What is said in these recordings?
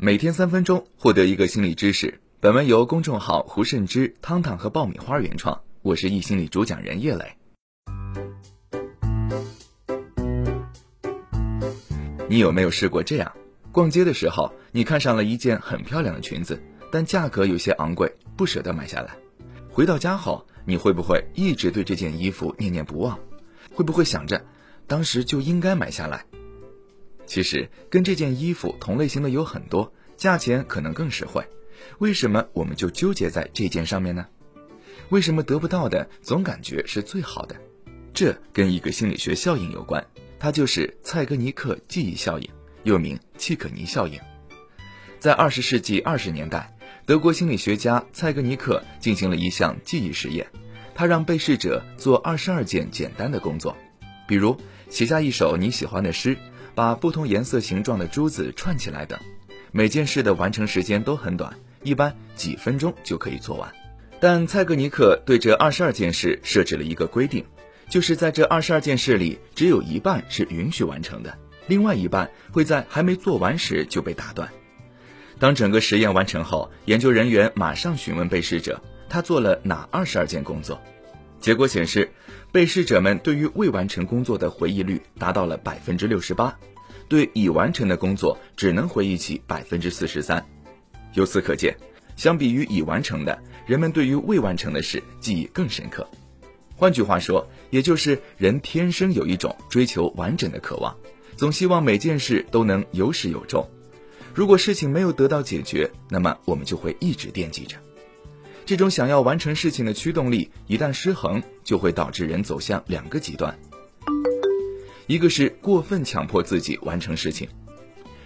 每天三分钟，获得一个心理知识。本文由公众号胡慎之、汤汤和爆米花原创，我是易心理主讲人叶磊。你有没有试过这样？逛街的时候，你看上了一件很漂亮的裙子，但价格有些昂贵，不舍得买下来。回到家后，你会不会一直对这件衣服念念不忘？会不会想着，当时就应该买下来？其实跟这件衣服同类型的有很多，价钱可能更实惠。为什么我们就纠结在这件上面呢？为什么得不到的总感觉是最好的？这跟一个心理学效应有关，它就是蔡格尼克记忆效应，又名契可尼效应。在二十世纪二十年代，德国心理学家蔡格尼克进行了一项记忆实验，他让被试者做二十二件简单的工作，比如写下一首你喜欢的诗。把不同颜色、形状的珠子串起来等，每件事的完成时间都很短，一般几分钟就可以做完。但蔡格尼克对这二十二件事设置了一个规定，就是在这二十二件事里，只有一半是允许完成的，另外一半会在还没做完时就被打断。当整个实验完成后，研究人员马上询问被试者，他做了哪二十二件工作？结果显示，被试者们对于未完成工作的回忆率达到了百分之六十八，对已完成的工作只能回忆起百分之四十三。由此可见，相比于已完成的，人们对于未完成的事记忆更深刻。换句话说，也就是人天生有一种追求完整的渴望，总希望每件事都能有始有终。如果事情没有得到解决，那么我们就会一直惦记着。这种想要完成事情的驱动力一旦失衡，就会导致人走向两个极端：一个是过分强迫自己完成事情，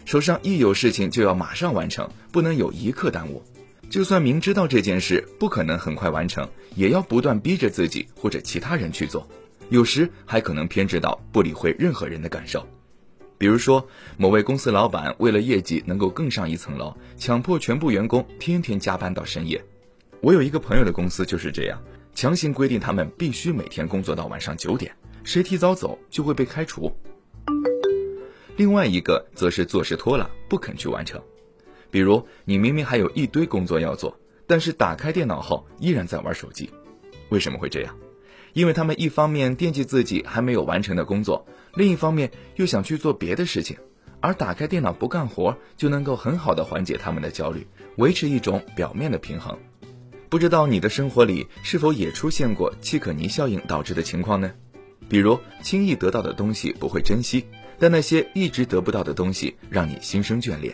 手上一有事情就要马上完成，不能有一刻耽误；就算明知道这件事不可能很快完成，也要不断逼着自己或者其他人去做，有时还可能偏执到不理会任何人的感受。比如说，某位公司老板为了业绩能够更上一层楼，强迫全部员工天天加班到深夜。我有一个朋友的公司就是这样，强行规定他们必须每天工作到晚上九点，谁提早走就会被开除。另外一个则是做事拖拉，不肯去完成。比如你明明还有一堆工作要做，但是打开电脑后依然在玩手机。为什么会这样？因为他们一方面惦记自己还没有完成的工作，另一方面又想去做别的事情，而打开电脑不干活就能够很好的缓解他们的焦虑，维持一种表面的平衡。不知道你的生活里是否也出现过契可尼效应导致的情况呢？比如轻易得到的东西不会珍惜，但那些一直得不到的东西让你心生眷恋；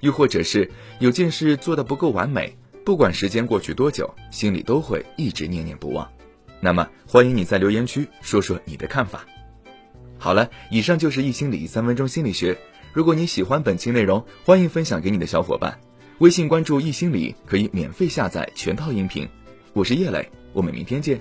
又或者是有件事做得不够完美，不管时间过去多久，心里都会一直念念不忘。那么欢迎你在留言区说说你的看法。好了，以上就是易心理三分钟心理学。如果你喜欢本期内容，欢迎分享给你的小伙伴。微信关注易心理，可以免费下载全套音频。我是叶磊，我们明天见。